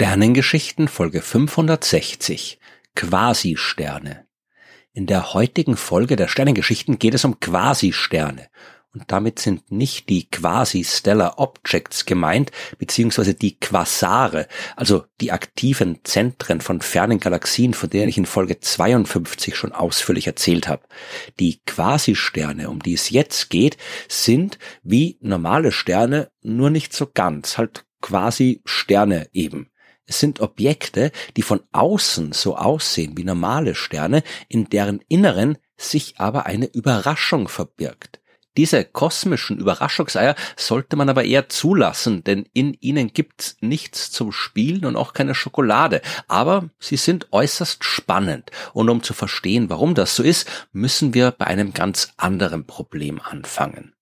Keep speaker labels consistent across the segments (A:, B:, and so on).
A: Sternengeschichten Folge 560 Quasi-Sterne. In der heutigen Folge der Sternengeschichten geht es um Quasi-Sterne. Und damit sind nicht die Quasi-Stellar Objects gemeint, beziehungsweise die Quasare, also die aktiven Zentren von fernen Galaxien, von denen ich in Folge 52 schon ausführlich erzählt habe. Die Quasi-Sterne, um die es jetzt geht, sind wie normale Sterne, nur nicht so ganz, halt quasi Sterne eben. Es sind Objekte, die von außen so aussehen wie normale Sterne, in deren Inneren sich aber eine Überraschung verbirgt. Diese kosmischen Überraschungseier sollte man aber eher zulassen, denn in ihnen gibt's nichts zum Spielen und auch keine Schokolade. Aber sie sind äußerst spannend. Und um zu verstehen, warum das so ist, müssen wir bei einem ganz anderen Problem anfangen.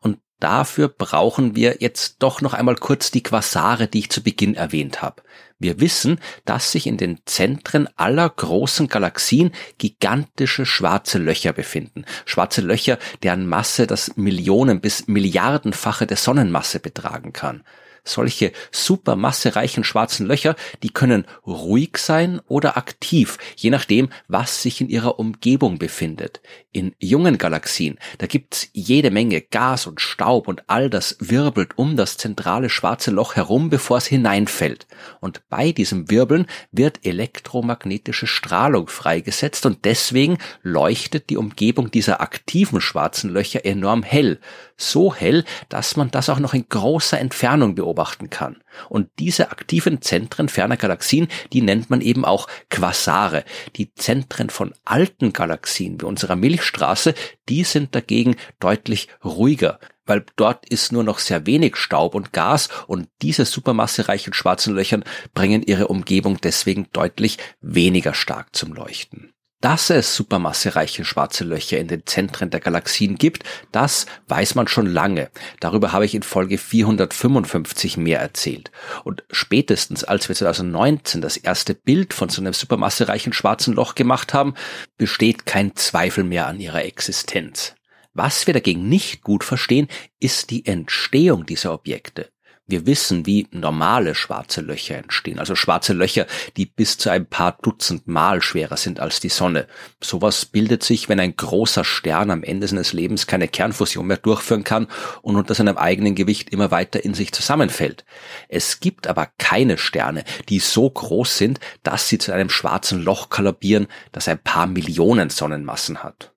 A: Und Dafür brauchen wir jetzt doch noch einmal kurz die Quasare, die ich zu Beginn erwähnt habe. Wir wissen, dass sich in den Zentren aller großen Galaxien gigantische schwarze Löcher befinden. Schwarze Löcher, deren Masse das Millionen bis Milliardenfache der Sonnenmasse betragen kann solche supermassereichen schwarzen Löcher, die können ruhig sein oder aktiv, je nachdem, was sich in ihrer Umgebung befindet. In jungen Galaxien, da gibt's jede Menge Gas und Staub und all das wirbelt um das zentrale schwarze Loch herum, bevor es hineinfällt. Und bei diesem Wirbeln wird elektromagnetische Strahlung freigesetzt und deswegen leuchtet die Umgebung dieser aktiven schwarzen Löcher enorm hell. So hell, dass man das auch noch in großer Entfernung beobachten kann. Und diese aktiven Zentren ferner Galaxien, die nennt man eben auch Quasare. Die Zentren von alten Galaxien wie unserer Milchstraße, die sind dagegen deutlich ruhiger weil dort ist nur noch sehr wenig Staub und Gas und diese supermassereichen schwarzen Löchern bringen ihre Umgebung deswegen deutlich weniger stark zum Leuchten. Dass es supermassereiche schwarze Löcher in den Zentren der Galaxien gibt, das weiß man schon lange. Darüber habe ich in Folge 455 mehr erzählt. Und spätestens als wir 2019 das erste Bild von so einem supermassereichen schwarzen Loch gemacht haben, besteht kein Zweifel mehr an ihrer Existenz. Was wir dagegen nicht gut verstehen, ist die Entstehung dieser Objekte. Wir wissen, wie normale schwarze Löcher entstehen, also schwarze Löcher, die bis zu ein paar Dutzend Mal schwerer sind als die Sonne. Sowas bildet sich, wenn ein großer Stern am Ende seines Lebens keine Kernfusion mehr durchführen kann und unter seinem eigenen Gewicht immer weiter in sich zusammenfällt. Es gibt aber keine Sterne, die so groß sind, dass sie zu einem schwarzen Loch kollabieren, das ein paar Millionen Sonnenmassen hat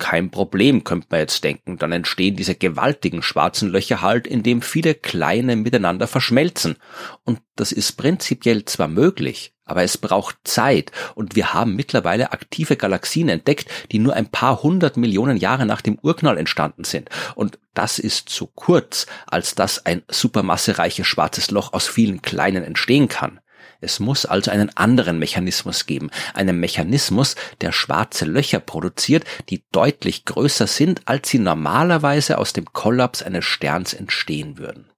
A: kein Problem, könnte man jetzt denken. Dann entstehen diese gewaltigen schwarzen Löcher halt, indem viele kleine miteinander verschmelzen. Und das ist prinzipiell zwar möglich, aber es braucht Zeit und wir haben mittlerweile aktive Galaxien entdeckt, die nur ein paar hundert Millionen Jahre nach dem Urknall entstanden sind. Und das ist zu kurz, als dass ein supermassereiches schwarzes Loch aus vielen kleinen entstehen kann. Es muss also einen anderen Mechanismus geben, einen Mechanismus, der schwarze Löcher produziert, die deutlich größer sind, als sie normalerweise aus dem Kollaps eines Sterns entstehen würden.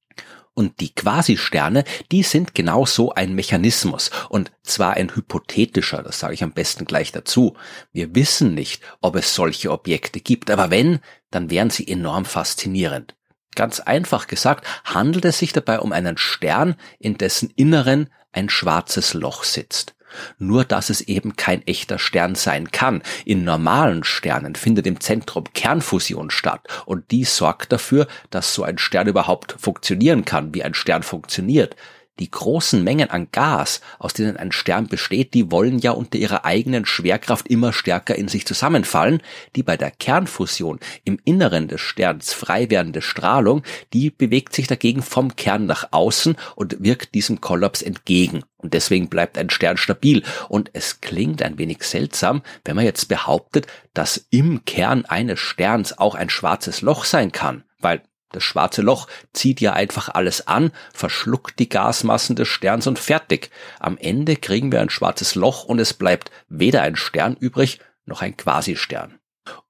A: Und die Quasisterne, die sind genau so ein Mechanismus. Und zwar ein hypothetischer, das sage ich am besten gleich dazu. Wir wissen nicht, ob es solche Objekte gibt, aber wenn, dann wären sie enorm faszinierend. Ganz einfach gesagt, handelt es sich dabei um einen Stern, in dessen Inneren ein schwarzes Loch sitzt. Nur dass es eben kein echter Stern sein kann. In normalen Sternen findet im Zentrum Kernfusion statt und die sorgt dafür, dass so ein Stern überhaupt funktionieren kann, wie ein Stern funktioniert. Die großen Mengen an Gas, aus denen ein Stern besteht, die wollen ja unter ihrer eigenen Schwerkraft immer stärker in sich zusammenfallen. Die bei der Kernfusion im Inneren des Sterns frei werdende Strahlung, die bewegt sich dagegen vom Kern nach außen und wirkt diesem Kollaps entgegen. Und deswegen bleibt ein Stern stabil. Und es klingt ein wenig seltsam, wenn man jetzt behauptet, dass im Kern eines Sterns auch ein schwarzes Loch sein kann. Weil das schwarze Loch zieht ja einfach alles an, verschluckt die Gasmassen des Sterns und fertig. Am Ende kriegen wir ein schwarzes Loch und es bleibt weder ein Stern übrig, noch ein Quasistern.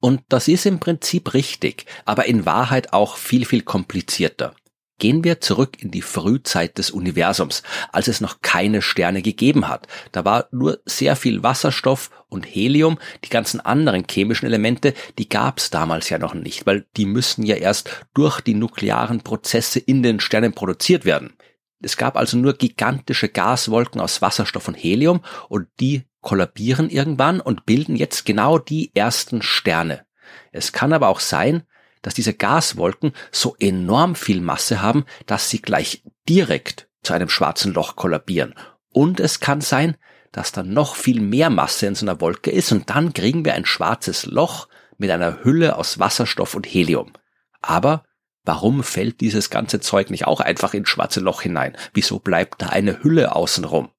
A: Und das ist im Prinzip richtig, aber in Wahrheit auch viel, viel komplizierter. Gehen wir zurück in die Frühzeit des Universums, als es noch keine Sterne gegeben hat. Da war nur sehr viel Wasserstoff und Helium. Die ganzen anderen chemischen Elemente, die gab es damals ja noch nicht, weil die müssen ja erst durch die nuklearen Prozesse in den Sternen produziert werden. Es gab also nur gigantische Gaswolken aus Wasserstoff und Helium und die kollabieren irgendwann und bilden jetzt genau die ersten Sterne. Es kann aber auch sein, dass diese Gaswolken so enorm viel Masse haben, dass sie gleich direkt zu einem schwarzen Loch kollabieren. Und es kann sein, dass da noch viel mehr Masse in so einer Wolke ist und dann kriegen wir ein schwarzes Loch mit einer Hülle aus Wasserstoff und Helium. Aber warum fällt dieses ganze Zeug nicht auch einfach ins schwarze Loch hinein? Wieso bleibt da eine Hülle außenrum?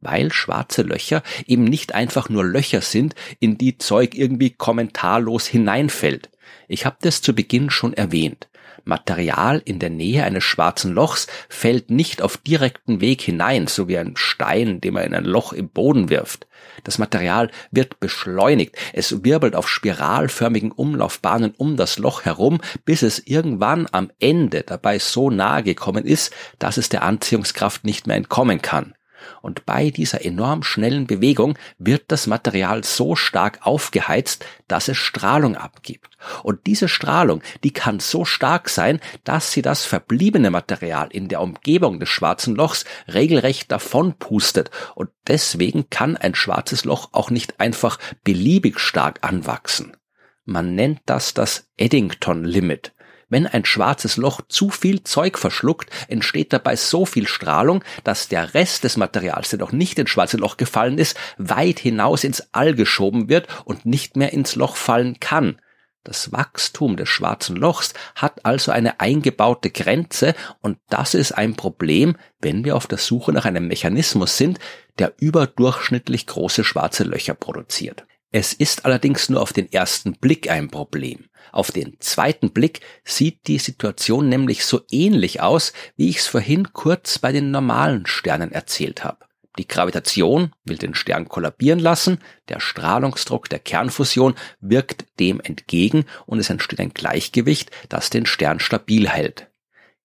A: Weil schwarze Löcher eben nicht einfach nur Löcher sind, in die Zeug irgendwie kommentarlos hineinfällt. Ich habe das zu Beginn schon erwähnt. Material in der Nähe eines schwarzen Lochs fällt nicht auf direkten Weg hinein, so wie ein Stein, den man in ein Loch im Boden wirft. Das Material wird beschleunigt, es wirbelt auf spiralförmigen Umlaufbahnen um das Loch herum, bis es irgendwann am Ende dabei so nahe gekommen ist, dass es der Anziehungskraft nicht mehr entkommen kann. Und bei dieser enorm schnellen Bewegung wird das Material so stark aufgeheizt, dass es Strahlung abgibt. Und diese Strahlung, die kann so stark sein, dass sie das verbliebene Material in der Umgebung des schwarzen Lochs regelrecht davon pustet. Und deswegen kann ein schwarzes Loch auch nicht einfach beliebig stark anwachsen. Man nennt das das Eddington Limit. Wenn ein schwarzes Loch zu viel Zeug verschluckt, entsteht dabei so viel Strahlung, dass der Rest des Materials, der noch nicht ins schwarze Loch gefallen ist, weit hinaus ins All geschoben wird und nicht mehr ins Loch fallen kann. Das Wachstum des schwarzen Lochs hat also eine eingebaute Grenze und das ist ein Problem, wenn wir auf der Suche nach einem Mechanismus sind, der überdurchschnittlich große schwarze Löcher produziert. Es ist allerdings nur auf den ersten Blick ein Problem. Auf den zweiten Blick sieht die Situation nämlich so ähnlich aus, wie ich es vorhin kurz bei den normalen Sternen erzählt habe. Die Gravitation will den Stern kollabieren lassen, der Strahlungsdruck der Kernfusion wirkt dem entgegen und es entsteht ein Gleichgewicht, das den Stern stabil hält.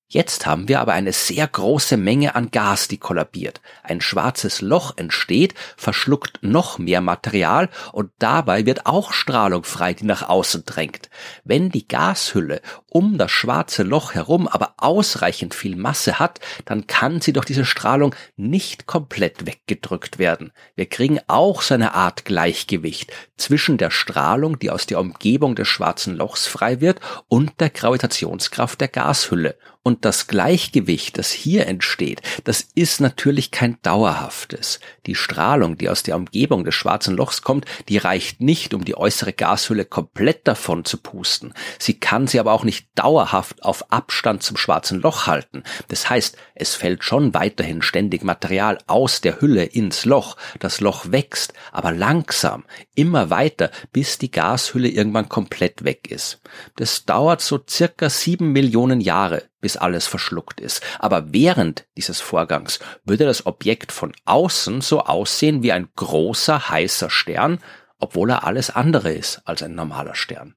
A: Jetzt haben wir aber eine sehr große Menge an Gas, die kollabiert. Ein schwarzes Loch entsteht, verschluckt noch mehr Material und dabei wird auch Strahlung frei, die nach außen drängt. Wenn die Gashülle um das schwarze Loch herum aber ausreichend viel Masse hat, dann kann sie durch diese Strahlung nicht komplett weggedrückt werden. Wir kriegen auch so eine Art Gleichgewicht zwischen der Strahlung, die aus der Umgebung des schwarzen Lochs frei wird, und der Gravitationskraft der Gashülle. Und das Gleichgewicht, das hier entsteht, das ist natürlich kein dauerhaftes. Die Strahlung, die aus der Umgebung des schwarzen Lochs kommt, die reicht nicht, um die äußere Gashülle komplett davon zu pusten. Sie kann sie aber auch nicht dauerhaft auf Abstand zum schwarzen Loch halten. Das heißt, es fällt schon weiterhin ständig Material aus der Hülle ins Loch. Das Loch wächst, aber langsam, immer weiter, bis die Gashülle irgendwann komplett weg ist. Das dauert so circa sieben Millionen Jahre, bis alles verschluckt ist. Aber während dieses Vorgangs würde das Objekt von außen so aussehen wie ein großer, heißer Stern, obwohl er alles andere ist als ein normaler Stern.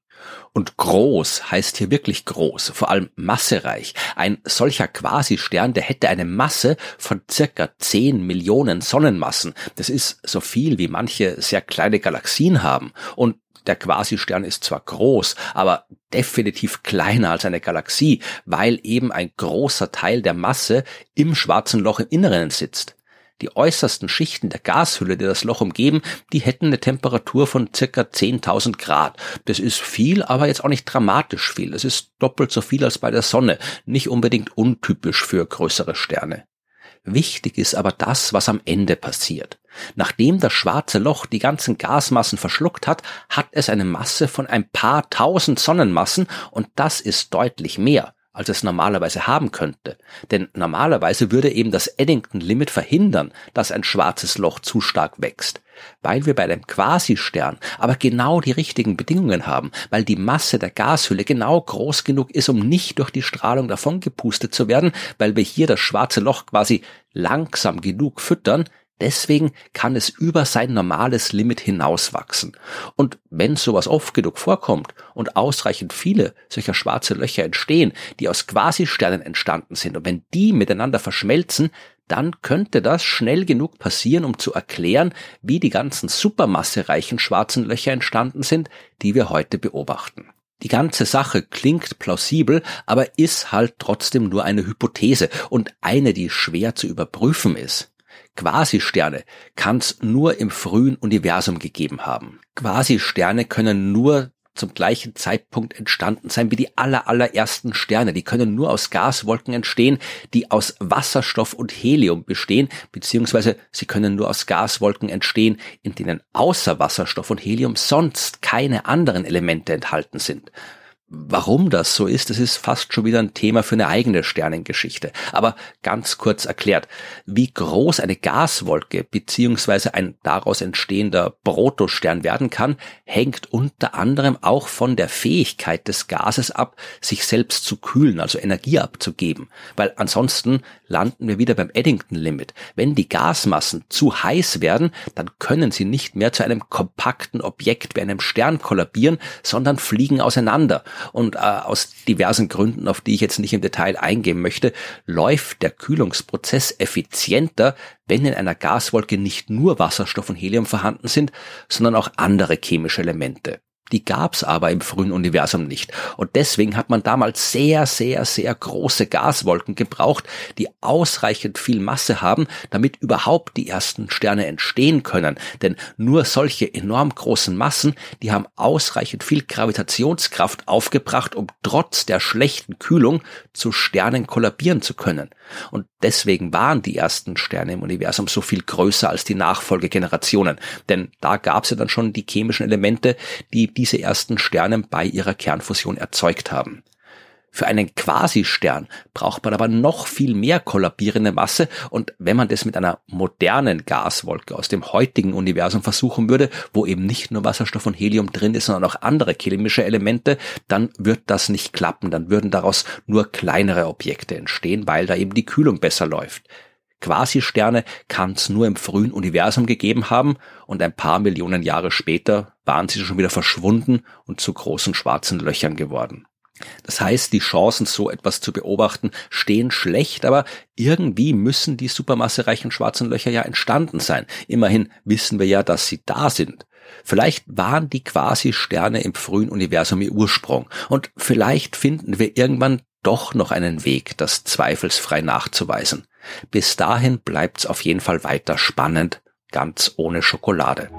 A: Und groß heißt hier wirklich groß, vor allem massereich. Ein solcher Quasistern, der hätte eine Masse von circa 10 Millionen Sonnenmassen. Das ist so viel, wie manche sehr kleine Galaxien haben. Und der Quasistern ist zwar groß, aber definitiv kleiner als eine Galaxie, weil eben ein großer Teil der Masse im schwarzen Loch im Inneren sitzt. Die äußersten Schichten der Gashülle, die das Loch umgeben, die hätten eine Temperatur von circa 10.000 Grad. Das ist viel, aber jetzt auch nicht dramatisch viel. Das ist doppelt so viel als bei der Sonne. Nicht unbedingt untypisch für größere Sterne. Wichtig ist aber das, was am Ende passiert. Nachdem das schwarze Loch die ganzen Gasmassen verschluckt hat, hat es eine Masse von ein paar tausend Sonnenmassen und das ist deutlich mehr als es normalerweise haben könnte. Denn normalerweise würde eben das Eddington-Limit verhindern, dass ein schwarzes Loch zu stark wächst. Weil wir bei einem Quasistern aber genau die richtigen Bedingungen haben, weil die Masse der Gashülle genau groß genug ist, um nicht durch die Strahlung davon gepustet zu werden, weil wir hier das schwarze Loch quasi langsam genug füttern, Deswegen kann es über sein normales Limit hinauswachsen. Und wenn sowas oft genug vorkommt und ausreichend viele solcher schwarze Löcher entstehen, die aus Quasisternen entstanden sind, und wenn die miteinander verschmelzen, dann könnte das schnell genug passieren, um zu erklären, wie die ganzen supermassereichen schwarzen Löcher entstanden sind, die wir heute beobachten. Die ganze Sache klingt plausibel, aber ist halt trotzdem nur eine Hypothese und eine, die schwer zu überprüfen ist. Quasisterne kann es nur im frühen Universum gegeben haben. Quasisterne können nur zum gleichen Zeitpunkt entstanden sein wie die aller, allerersten Sterne. Die können nur aus Gaswolken entstehen, die aus Wasserstoff und Helium bestehen, beziehungsweise sie können nur aus Gaswolken entstehen, in denen außer Wasserstoff und Helium sonst keine anderen Elemente enthalten sind. Warum das so ist, das ist fast schon wieder ein Thema für eine eigene Sternengeschichte. Aber ganz kurz erklärt, wie groß eine Gaswolke beziehungsweise ein daraus entstehender Protostern werden kann, hängt unter anderem auch von der Fähigkeit des Gases ab, sich selbst zu kühlen, also Energie abzugeben. Weil ansonsten landen wir wieder beim Eddington-Limit. Wenn die Gasmassen zu heiß werden, dann können sie nicht mehr zu einem kompakten Objekt wie einem Stern kollabieren, sondern fliegen auseinander und äh, aus diversen Gründen, auf die ich jetzt nicht im Detail eingehen möchte, läuft der Kühlungsprozess effizienter, wenn in einer Gaswolke nicht nur Wasserstoff und Helium vorhanden sind, sondern auch andere chemische Elemente. Die gab's aber im frühen Universum nicht. Und deswegen hat man damals sehr, sehr, sehr große Gaswolken gebraucht, die ausreichend viel Masse haben, damit überhaupt die ersten Sterne entstehen können. Denn nur solche enorm großen Massen, die haben ausreichend viel Gravitationskraft aufgebracht, um trotz der schlechten Kühlung zu Sternen kollabieren zu können. Und deswegen waren die ersten Sterne im Universum so viel größer als die Nachfolgegenerationen. Denn da gab's ja dann schon die chemischen Elemente, die diese ersten Sterne bei ihrer Kernfusion erzeugt haben. Für einen Quasistern braucht man aber noch viel mehr kollabierende Masse und wenn man das mit einer modernen Gaswolke aus dem heutigen Universum versuchen würde, wo eben nicht nur Wasserstoff und Helium drin ist, sondern auch andere chemische Elemente, dann wird das nicht klappen, dann würden daraus nur kleinere Objekte entstehen, weil da eben die Kühlung besser läuft. Quasisterne kann es nur im frühen Universum gegeben haben und ein paar Millionen Jahre später waren sie schon wieder verschwunden und zu großen schwarzen Löchern geworden. Das heißt, die Chancen, so etwas zu beobachten, stehen schlecht, aber irgendwie müssen die supermassereichen schwarzen Löcher ja entstanden sein. Immerhin wissen wir ja, dass sie da sind. Vielleicht waren die Quasi-Sterne im frühen Universum ihr Ursprung und vielleicht finden wir irgendwann doch noch einen Weg, das zweifelsfrei nachzuweisen. Bis dahin bleibt's auf jeden Fall weiter spannend, ganz ohne Schokolade.